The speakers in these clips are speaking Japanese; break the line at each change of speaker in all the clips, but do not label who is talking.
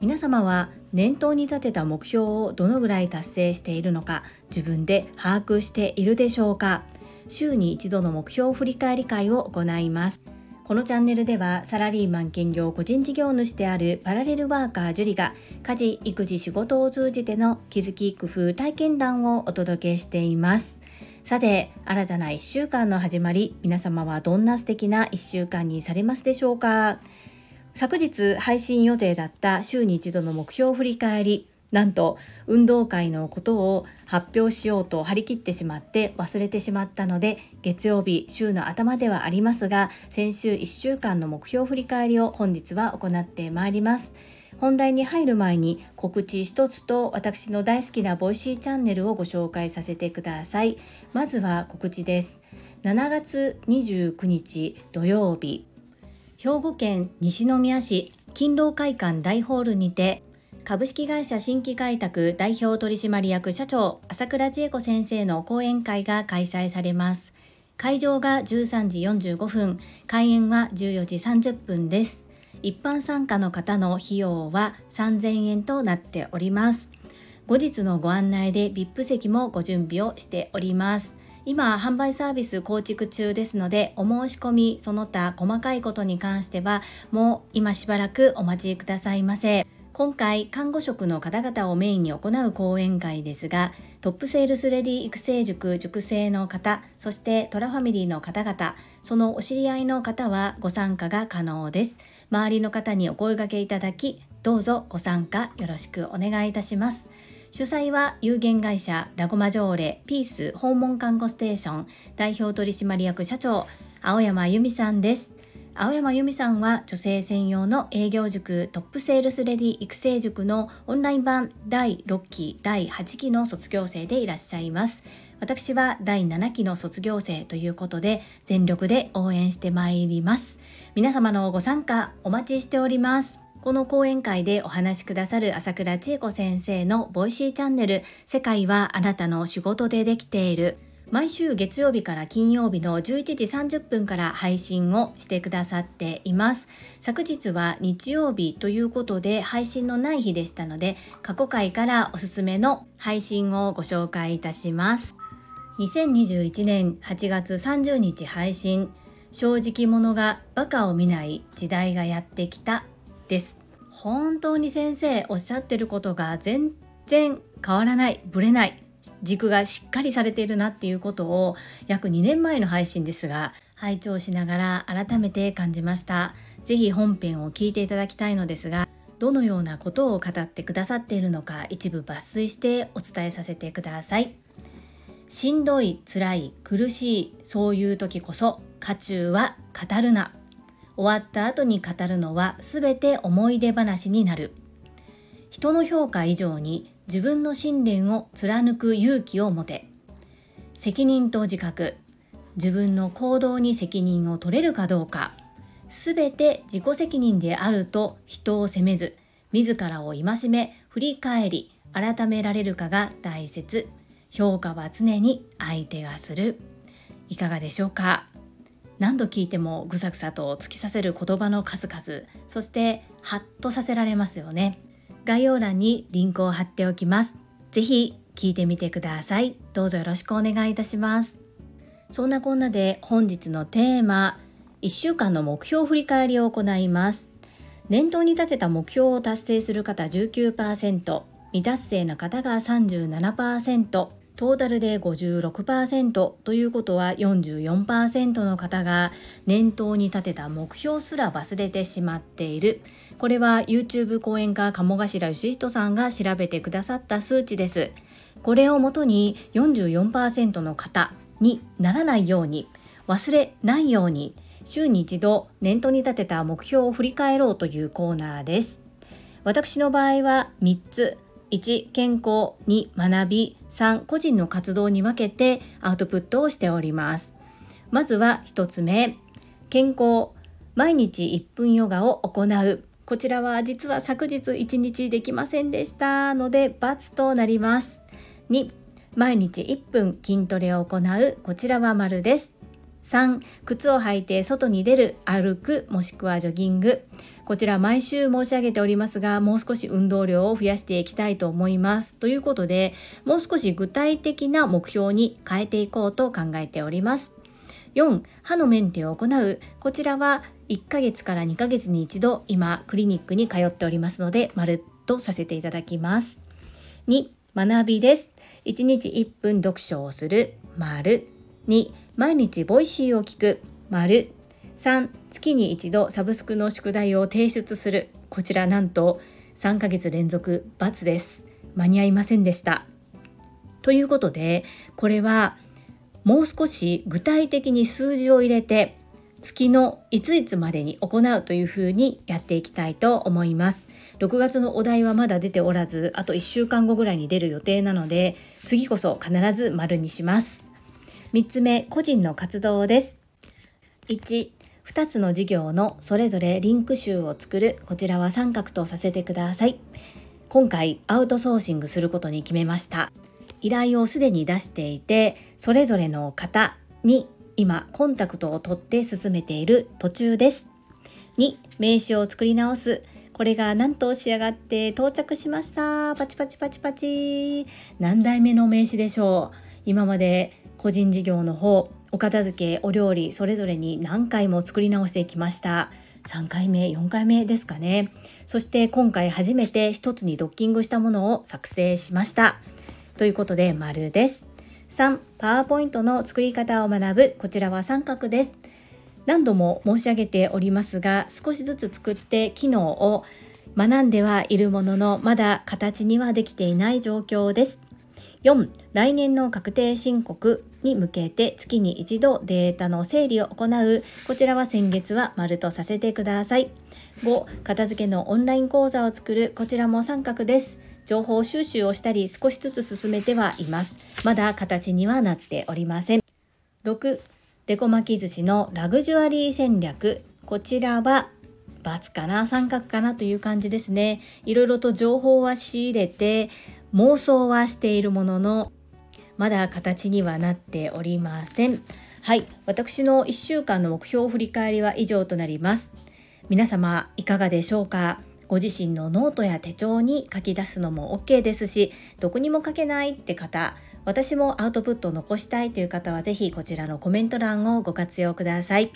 皆様は念頭に立てた目標をどのぐらい達成しているのか自分で把握しているでしょうか？週に一度の目標振り返り会を行います。このチャンネルではサラリーマン兼業個人事業主であるパラレルワーカージュリが家事育児仕事を通じての気づき工夫体験談をお届けしています。さて新たな1週間の始まり皆様はどんな素敵な1週間にされますでしょうか？昨日配信予定だった週に一度の目標振り返りなんと運動会のことを発表しようと張り切ってしまって忘れてしまったので月曜日週の頭ではありますが先週1週間の目標振り返りを本日は行ってまいります。本題に入る前に告知一つと私の大好きなボイシーチャンネルをご紹介させてください。まずは告知です。7月29日土曜日。兵庫県西宮市勤労会館大ホールにて株式会社新規開拓代表取締役社長朝倉千恵子先生の講演会が開催されます。会場が13時45分開演は14時30分です。一般参加の方の費用は3000円となっております。後日のご案内で VIP 席もご準備をしております。今販売サービス構築中ですのでお申し込みその他細かいことに関してはもう今しばらくお待ちくださいませ。今回看護職の方々をメインに行う講演会ですがトップセールスレディ育成塾塾生の方そしてトラファミリーの方々そのお知り合いの方はご参加が可能です。周りの方にお声掛けいただきどうぞご参加よろしくお願いいたします。主催は有限会社ラゴマジョーレピース訪問看護ステーション代表取締役社長青山由美さんです。青山由美さんは女性専用の営業塾トップセールスレディ育成塾のオンライン版第6期第8期の卒業生でいらっしゃいます。私は第7期の卒業生ということで全力で応援してまいります。皆様のご参加お待ちしております。この講演会でお話しくださる朝倉千恵子先生のボイシーチャンネル世界はあなたの仕事でできている。毎週月曜日から金曜日の11時30分から配信をしてくださっています。昨日は日曜日ということで配信のない日でしたので過去回からおすすめの配信をご紹介いたします。2021年8月30日配信。正直者がバカを見ない時代がやってきたです。本当に先生おっしゃってることが全然変わらない。ぶれない。軸がしっかりされているなっていうことを約2年前の配信ですが拝聴しながら改めて感じました。是非本編を聞いていただきたいのですがどのようなことを語ってくださっているのか一部抜粋してお伝えさせてください。しんどい辛い苦しいそういう時こそ家中は語るな。終わった後に語るのは全て思い出話になる。人の評価以上に自分の信念を貫く勇気を持て。責任と自覚。自分の行動に責任を取れるかどうか。全て自己責任であると人を責めず自らを戒め振り返り改められるかが大切。評価は常に相手がする。いかがでしょうか？何度聞いてもぐさぐさと突き刺さる言葉の数々そしてハッとさせられますよね。概要欄にリンクを貼っておきます。是非聞いてみてください。どうぞよろしくお願いいたします。そんなこんなで本日のテーマ1週間の目標振り返りを行います。念頭に立てた目標を達成する方19%未達成の方が37%ト。ータルで56%ということは44%の方が念頭に立てた目標すら忘れてしまっている。これは YouTube 講演家鴨頭義人さんが調べてくださった数値です。これをもとに44%の方にならないように忘れないように週に一度念頭に立てた目標を振り返ろうというコーナーです。私の場合は3つ1健康2学び3個人の活動に分けてアウトプットをしております。まずは1つ目健康。毎日1分ヨガを行う。こちらは実は昨日1日できませんでしたので×となります。2毎日1分筋トレを行う。こちらは丸です。3靴を履いて外に出る歩くもしくはジョギング。こちら毎週申し上げておりますがもう少し運動量を増やしていきたいと思います。ということでもう少し具体的な目標に変えていこうと考えております。4歯のメンテを行う。こちらは1ヶ月から2ヶ月に一度今クリニックに通っておりますのでまるっとさせていただきます。2学びです。1日1分読書をする丸。2毎日ボイシーを聞く丸。3月に一度サブスクの宿題を提出する。こちらなんと3ヶ月連続×です。間に合いませんでした。ということでこれはもう少し具体的に数字を入れて月のいついつまでに行うというふうにやっていきたいと思います。6月のお題はまだ出ておらずあと1週間後ぐらいに出る予定なので次こそ必ず丸にします。3つ目個人の活動です。1 2つの事業のそれぞれリンク集を作る。こちらは三角とさせてください。今回アウトソーシングすることに決めました。依頼をすでに出していてそれぞれの方に今コンタクトを取って進めている途中です。2名刺を作り直す。これがなんと仕上がって到着しました。パチパチパチパチ。何代目の名刺でしょう。今まで個人事業の方お片付けお料理それぞれに何回も作り直してきました。3回目4回目ですかね。そして今回初めて一つにドッキングしたものを作成しました。ということで丸です。3パワーポイントの作り方を学ぶ。こちらは三角です。何度も申し上げておりますが少しずつ作って機能を学んではいるもののまだ形にはできていない状況です。4来年の確定申告に向けて月に一度データの整理を行う。こちらは先月は丸とさせてください。5片付けのオンライン講座を作る。こちらも三角です。情報収集をしたり少しずつ進めてはいます。まだ形にはなっておりません。6デコ巻き寿司のラグジュアリー戦略。こちらは×かな三角かなという感じですね。いろいろと情報は仕入れて妄想はしているもののまだ形にはなっておりません。はい私の1週間の目標振り返りは以上となります。皆様いかがでしょうか？ご自身のノートや手帳に書き出すのも OK ですしどこにも書けないって方私もアウトプットを残したいという方はぜひこちらのコメント欄をご活用ください。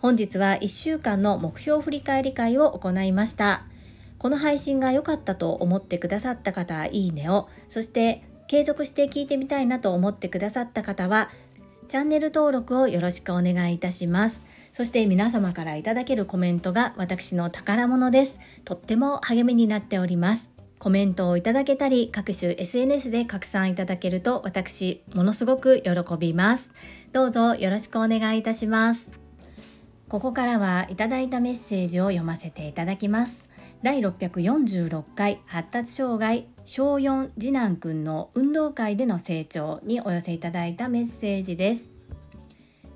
本日は1週間の目標振り返り会を行いました。この配信が良かったと思ってくださった方はいいねをそして継続して聞いてみたいなと思ってくださった方はチャンネル登録をよろしくお願いいたします。そして皆様からいただけるコメントが私の宝物です。とっても励みになっております。コメントをいただけたり各種 SNS で拡散いただけると私ものすごく喜びます。どうぞよろしくお願いいたします。ここからはいただいたメッセージを読ませていただきます。第646回発達障害小4次男くんの運動会での成長にお寄せいただいたメッセージです。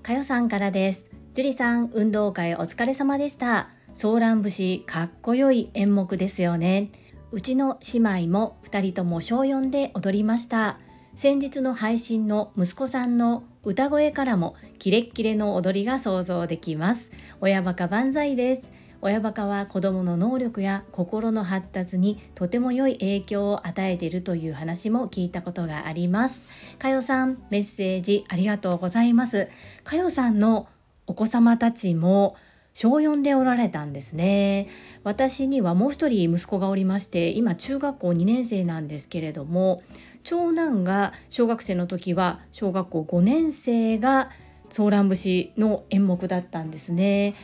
かよさんからです。樹里さん運動会お疲れ様でした。ソーラン節かっこよい演目ですよね。うちの姉妹も2人とも小4で踊りました。先日の配信の息子さんの歌声からもキレッキレの踊りが想像できます。親バカ万歳です。親バカは子どもの能力や心の発達にとても良い影響を与えているという話も聞いたことがあります。かよさんメッセージありがとうございます。かよさんのお子様たちも小4でおられたんですね。私にはもう一人息子がおりまして今中学校2年生なんですけれども長男が小学生の時は小学校5年生がソーラン節の演目だったんですね。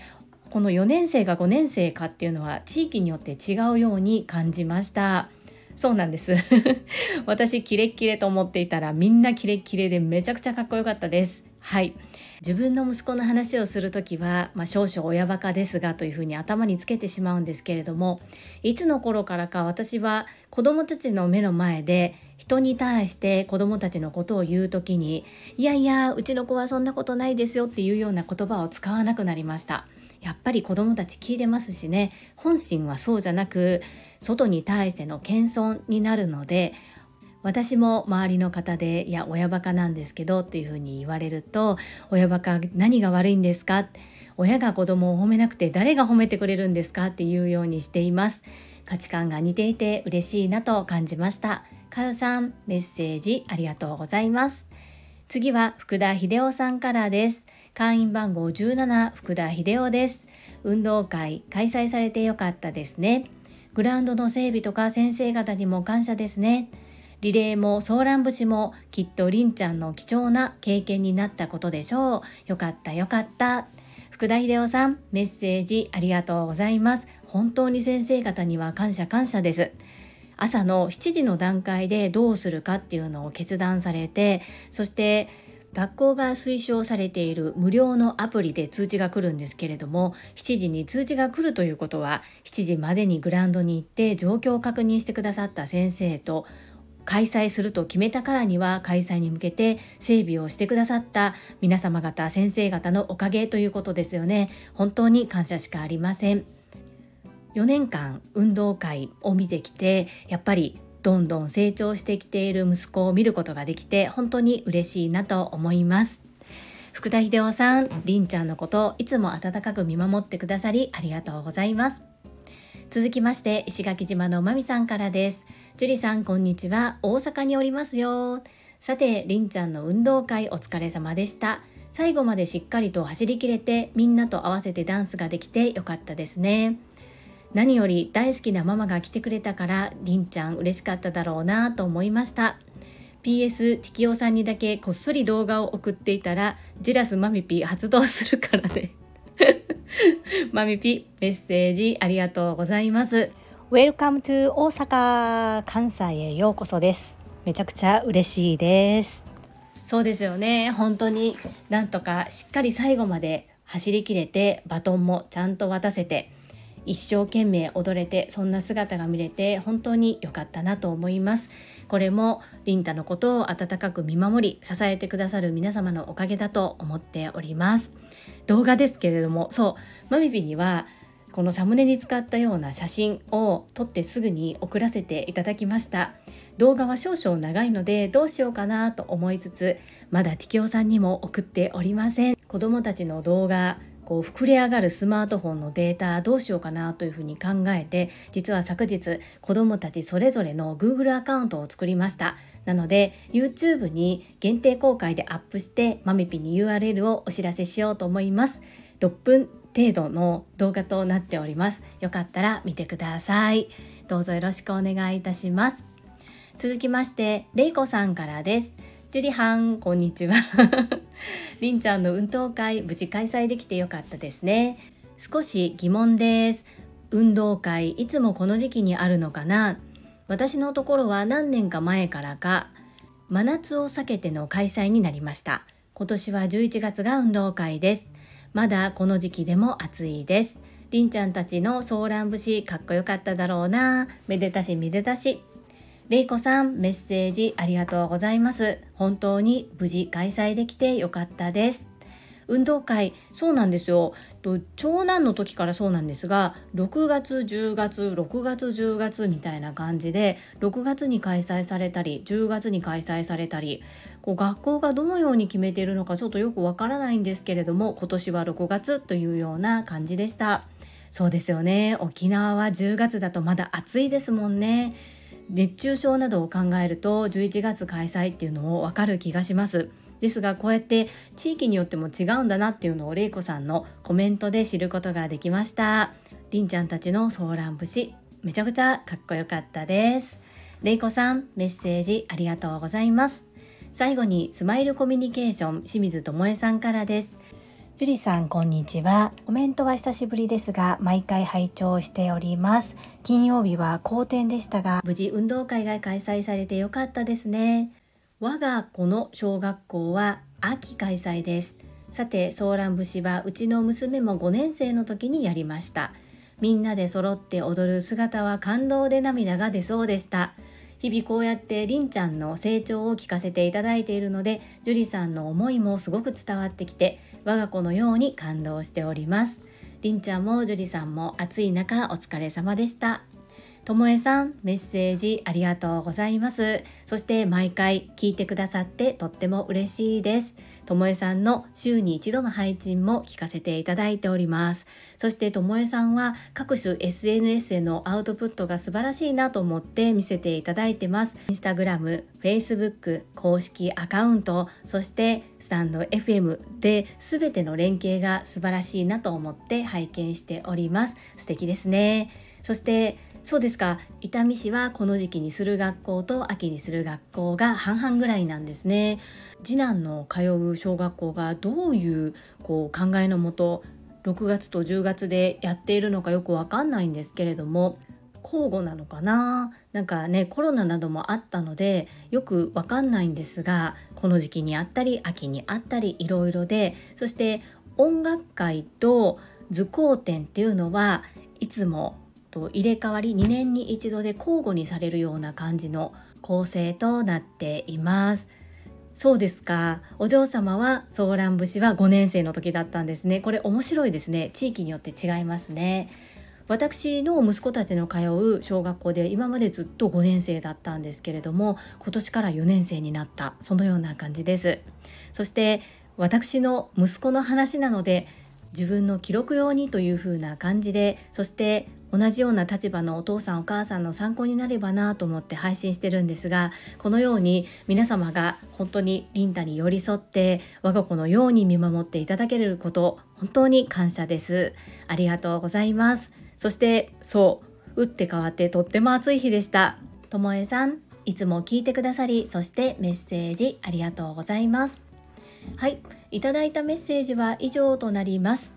この4年生が5年生かっていうのは地域によって違うように感じました。そうなんです。私キレッキレと思っていたらみんなキレッキレでめちゃくちゃかっこよかったです。はい。自分の息子の話をする時は、まあ、少々親バカですがというふうに頭につけてしまうんですけれどもいつの頃からか私は子どもたちの目の前で人に対して子どもたちのことを言う時にいやいやうちの子はそんなことないですよっていうような言葉を使わなくなりました。やっぱり子どもたち聞いてますしね本心はそうじゃなく外に対しての謙遜になるので私も周りの方で「いや親バカなんですけど」っていうふうに言われると「親バカ何が悪いんですか?」親が子供を褒めなくて誰が褒めてくれるんですか？っていうようにしています。価値観が似ていて嬉しいなと感じました。かよさんメッセージありがとうございます。次は福田秀夫さんからです。会員番号17福田秀夫です。運動会開催されてよかったですね。グラウンドの整備とか先生方にも感謝ですね。リレーもソーラン節もきっとりんちゃんの貴重な経験になったことでしょう。よかったよかった。福田秀夫さんメッセージありがとうございます。本当に先生方には感謝感謝です。朝の7時の段階でどうするかっていうのを決断されてそして学校が推奨されている無料のアプリで通知が来るんですけれども7時に通知が来るということは7時までにグラウンドに行って状況を確認してくださった先生と開催すると決めたからには開催に向けて整備をしてくださった皆様方先生方のおかげということですよね。本当に感謝しかありません。4年間運動会を見てきてやっぱりどんどん成長してきている息子を見ることができて本当に嬉しいなと思います。福田秀夫さん、りんちゃんのことをいつも温かく見守ってくださりありがとうございます。続きまして石垣島のまみさんからです。樹里さんこんにちは。大阪におりますよ。さてりんちゃんの運動会お疲れ様でした。最後までしっかりと走りきれてみんなと合わせてダンスができてよかったですね。何より大好きなママが来てくれたからりんちゃん嬉しかっただろうなと思いました。PS ティキオさんにだけこっそり動画を送っていたらジラスマミピ発動するからね。マミピメッセージありがとうございます。
Welcome to 大阪関西へようこそです。めちゃくちゃ嬉しいです。
そうですよね。本当になんとかしっかり最後まで走りきれてバトンもちゃんと渡せて一生懸命踊れてそんな姿が見れて本当に良かったなと思います。これもリンタのことを温かく見守り支えてくださる皆様のおかげだと思っております。動画ですけれどもそうマミピにはこのサムネに使ったような写真を撮ってすぐに送らせていただきました。動画は少々長いのでどうしようかなと思いつつまだティキオさんにも送っておりません。子供たちの動画こう膨れ上がるスマートフォンのデータどうしようかなというふうに考えて実は昨日子どもたちそれぞれの Google アカウントを作りました。なので YouTube に限定公開でアップしてマミピに URL をお知らせしようと思います。6分程度の動画となっております。よかったら見てください。どうぞよろしくお願いいたします。続きましてれいこさんからです。ジュリハンこんにちは。りんちゃんの運動会無事開催できてよかったですね。少し疑問です。運動会いつもこの時期にあるのかな？私のところは何年か前からか真夏を避けての開催になりました。今年は11月が運動会です。まだこの時期でも暑いです。りんちゃんたちのソーラン節かっこよかっただろうな。めでたしめでたし。れいこさんメッセージありがとうございます。本当に無事開催できてよかったです。運動会そうなんですよと長男の時からそうなんですが6月10月6月10月みたいな感じで6月に開催されたり10月に開催されたりこう学校がどのように決めているのかちょっとよくわからないんですけれども今年は6月というような感じでした。そうですよね。沖縄は10月だとまだ暑いですもんね。熱中症などを考えると11月開催っていうのもわかる気がします。ですがこうやって地域によっても違うんだなっていうのをれいこさんのコメントで知ることができました。りんちゃんたちのソーラン節めちゃくちゃかっこよかったです。れいこさんメッセージありがとうございます。最後にスマイルコミュニケーション清水智恵さんからです。
ジュリさんこんにちは。コメントは久しぶりですが毎回拝聴しております。金曜日は好天でしたが
無事運動会が開催されてよかったですね。我が子の小学校は秋開催です。さてソーラン節はうちの娘も5年生の時にやりました。みんなで揃って踊る姿は感動で涙が出そうでした日々こうやってりんちゃんの成長を聞かせていただいているので樹里さんの思いもすごく伝わってきて我が子のように感動しております。りんちゃんも樹里さんも暑い中お疲れ様でした。ともえさんメッセージありがとうございます。そして毎回聞いてくださってとっても嬉しいです。ともえさんの週に一度の配信も聞かせていただいております。そしてともえさんは各種 SNS へのアウトプットが素晴らしいなと思って見せていただいてます。インスタグラム、フェイスブック公式アカウントそしてスタンド FM で全ての連携が素晴らしいなと思って拝見しております。素敵ですね。そしてそうですか。伊丹市はこの時期にする学校と秋にする学校が半々ぐらいなんですね。次男の通う小学校がどういうこう考えのもと6月と10月でやっているのかよくわかんないんですけれども交互なのかな？なんかねコロナなどもあったのでよくわかんないんですがこの時期にあったり秋にあったりいろいろでそして音楽会と図工展っていうのはいつもと入れ替わり2年に一度で交互にされるような感じの構成となっています。そうですか。お嬢様はソーラン節は5年生の時だったんですね。これ面白いですね。地域によって違いますね。私の息子たちの通う小学校で今までずっと5年生だったんですけれども今年から4年生になったそのような感じですそして私の息子の話なので自分の記録用にというふうな感じでそして同じような立場のお父さんお母さんの参考になればなと思って配信してるんですがこのように皆様が本当にリンタに寄り添って我が子のように見守っていただけること本当に感謝です。ありがとうございます。そしてそう打って変わってとっても暑い日でした。ともえさんいつも聞いてくださりそしてメッセージありがとうございます。はいいただいたメッセージは以上となります。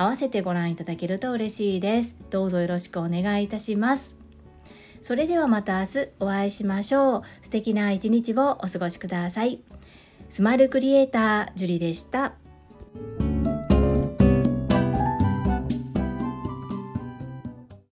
合わせてご覧いただけると嬉しいです。どうぞよろしくお願いいたします。それではまた明日お会いしましょう。素敵な一日をお過ごしください。スマイルクリエイタージュリでした。